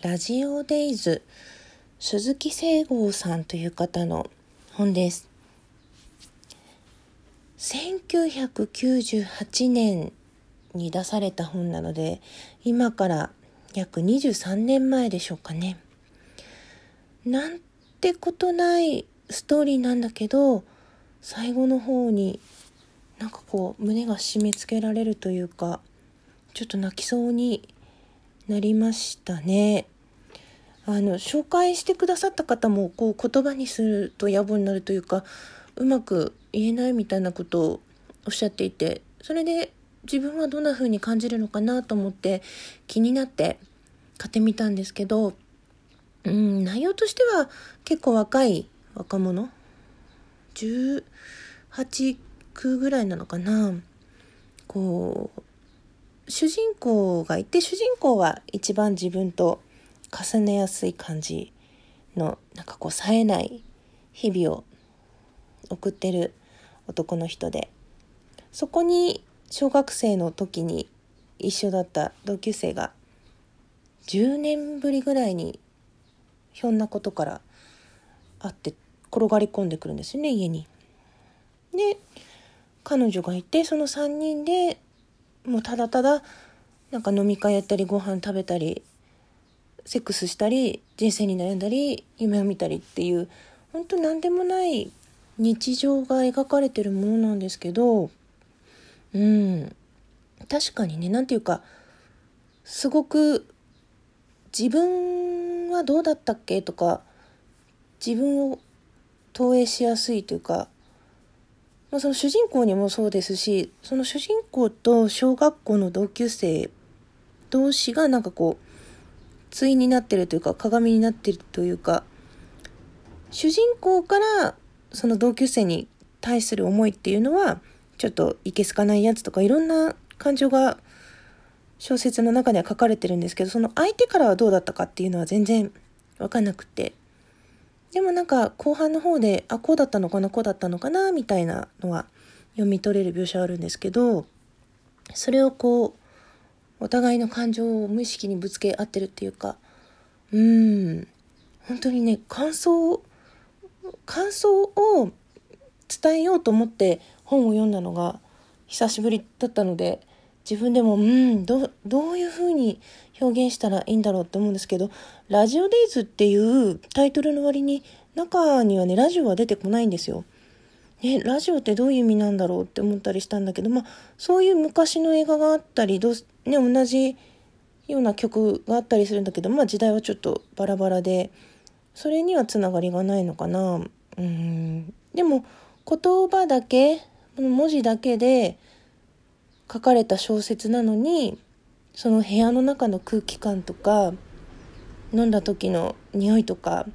ラジオデイズ鈴木聖剛さんという方の本です。1998年に出された本なので、今から約23年前でしょうかね。なんてことないストーリーなんだけど、最後の方になんかこう胸が締め付けられるというか、ちょっと泣きそうになりましたね。あの紹介してくださった方もこう言葉にすると野暮になるというかうまく言えないみたいなことをおっしゃっていてそれで自分はどんな風に感じるのかなと思って気になって買ってみたんですけど、うん、内容としては結構若い若者18、9ぐらいなのかなこう主人公がいて主人公は一番自分と重ねやすい感じのなんかこう冴えない日々を送ってる男の人でそこに小学生の時に一緒だった同級生が10年ぶりぐらいにひょんなことから会って転がり込んでくるんですよね家に。で彼女がいてその3人でもうただただなんか飲み会やったりご飯食べたりセックスしたり人生に悩んだり夢を見たりっていう本当何でもない日常が描かれてるものなんですけどうん。確かにね何て言うかすごく自分はどうだったっけとか自分を投影しやすいというかまあ、その主人公にもそうですしその主人公と小学校の同級生同士がなんかこう対になってるというか鏡になってるというか主人公からその同級生に対する思いっていうのはちょっといけすかないやつとかいろんな感情が小説の中では書かれてるんですけどその相手からはどうだったかっていうのは全然分かんなくて。でもなんか後半の方で、あ、こうだったのかな、こうだったのかな、みたいなのは読み取れる描写あるんですけど、それをこう、お互いの感情を無意識にぶつけ合ってるっていうか、うん、本当にね、感想、感想を伝えようと思って本を読んだのが久しぶりだったので、自分でも、うん、ど、どういうふうに表現したらいいんだろうって思うんですけど、ラジオデイズっていうタイトルの割に、中にはね、ラジオは出てこないんですよ。ね、ラジオってどういう意味なんだろうって思ったりしたんだけど、まあ、そういう昔の映画があったり、どうね、同じような曲があったりするんだけど、まあ時代はちょっとバラバラで、それにはつながりがないのかな。うん。でも、言葉だけ、文字だけで、書かれた小説なのにその部屋の中の空気感とか飲んだ時の匂いとか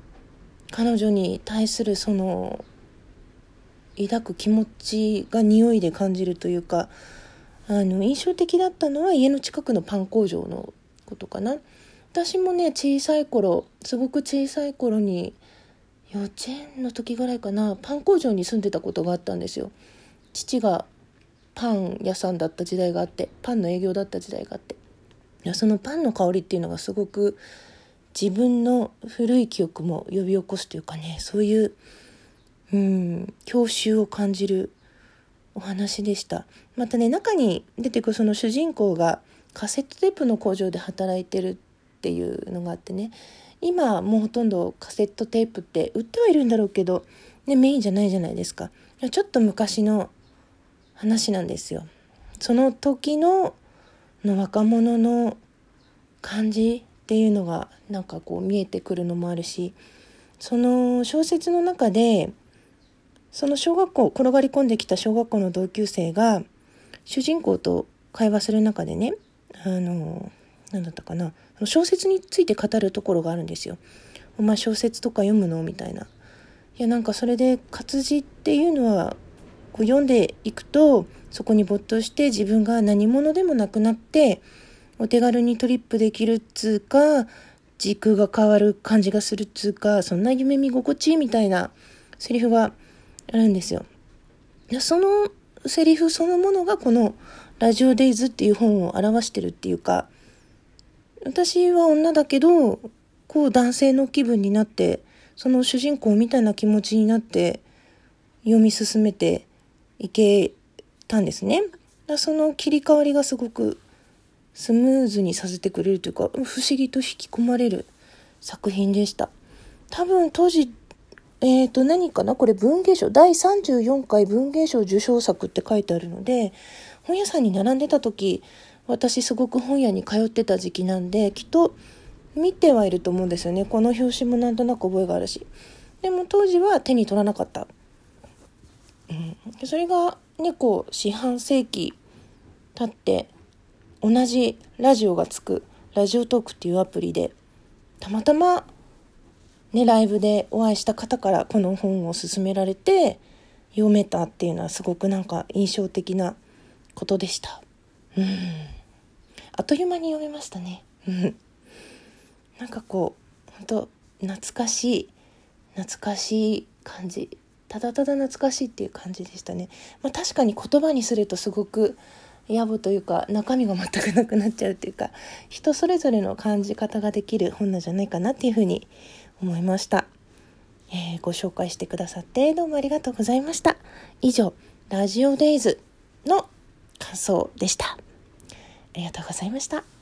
彼女に対するその抱く気持ちが匂いで感じるというかあの印象的だったのは家の近くのパン工場のことかな。私もね小さい頃すごく小さい頃に幼稚園の時ぐらいかなパン工場に住んでたことがあったんですよ。父がパン屋さんだった時代があってパンの営業だった時代があって。そのパンの香りっていうのがすごく自分の古い記憶も呼び起こすというかねそういううん郷愁を感じるお話でしたまたね中に出てくるその主人公がカセットテープの工場で働いてるっていうのがあってね今もうほとんどカセットテープって売ってはいるんだろうけど、ね、メインじゃないじゃないですかちょっと昔の話なんですよ。その時のの若者の感じっていうのがなんかこう見えてくるのもあるしその小説の中でその小学校転がり込んできた小学校の同級生が主人公と会話する中でねあの何だったかな小説について語るところがあるんですよ。お前小説とか読むの？みたいな。いやなんかそれで活字っていうのはこう読んでいくとそこに没頭して自分が何者でもなくなってお手軽にトリップできるっつうか時空が変わる感じがするっつうかそんな夢見心地みたいなセリフがあるんですよ。そのセリフそのものがこの「ラジオデイズ」っていう本を表してるっていうか私は女だけど、こう男性の気分になって、その主人公みたいな気持ちになって読み進めていけたんですね。だその切り替わりがすごくスムーズにさせてくれるというか、不思議と引き込まれる作品でした。多分当時、えっ、ー、と何かな？これ文芸賞、第34回文芸賞受賞作って書いてあるので、本屋さんに並んでた時、私すごく本屋に通ってた時期なんで、きっと見てはいると思うんですよね。この表紙もなんとなく覚えがあるし。でも当時は手に取らなかった。うん、それがね、こう、四半世紀経って、同じラジオがつく、ラジオトークっていうアプリで、たまたま、ね、ライブでお会いした方からこの本を勧められて、読めたっていうのはすごくなんか印象的なことでした。うん。あっという間に読めましたね。なんかこう、本当懐かしい、懐かしい感じ。ただただ懐かしいっていう感じでしたね。まあ確かに言葉にするとすごく野暮というか中身が全くなくなっちゃうっていうか人それぞれの感じ方ができる本なんじゃないかなっていうふうに思いました。えー、ご紹介してくださってどうもありがとうございました。以上、ラジオデイズの感想でした。ありがとうございました。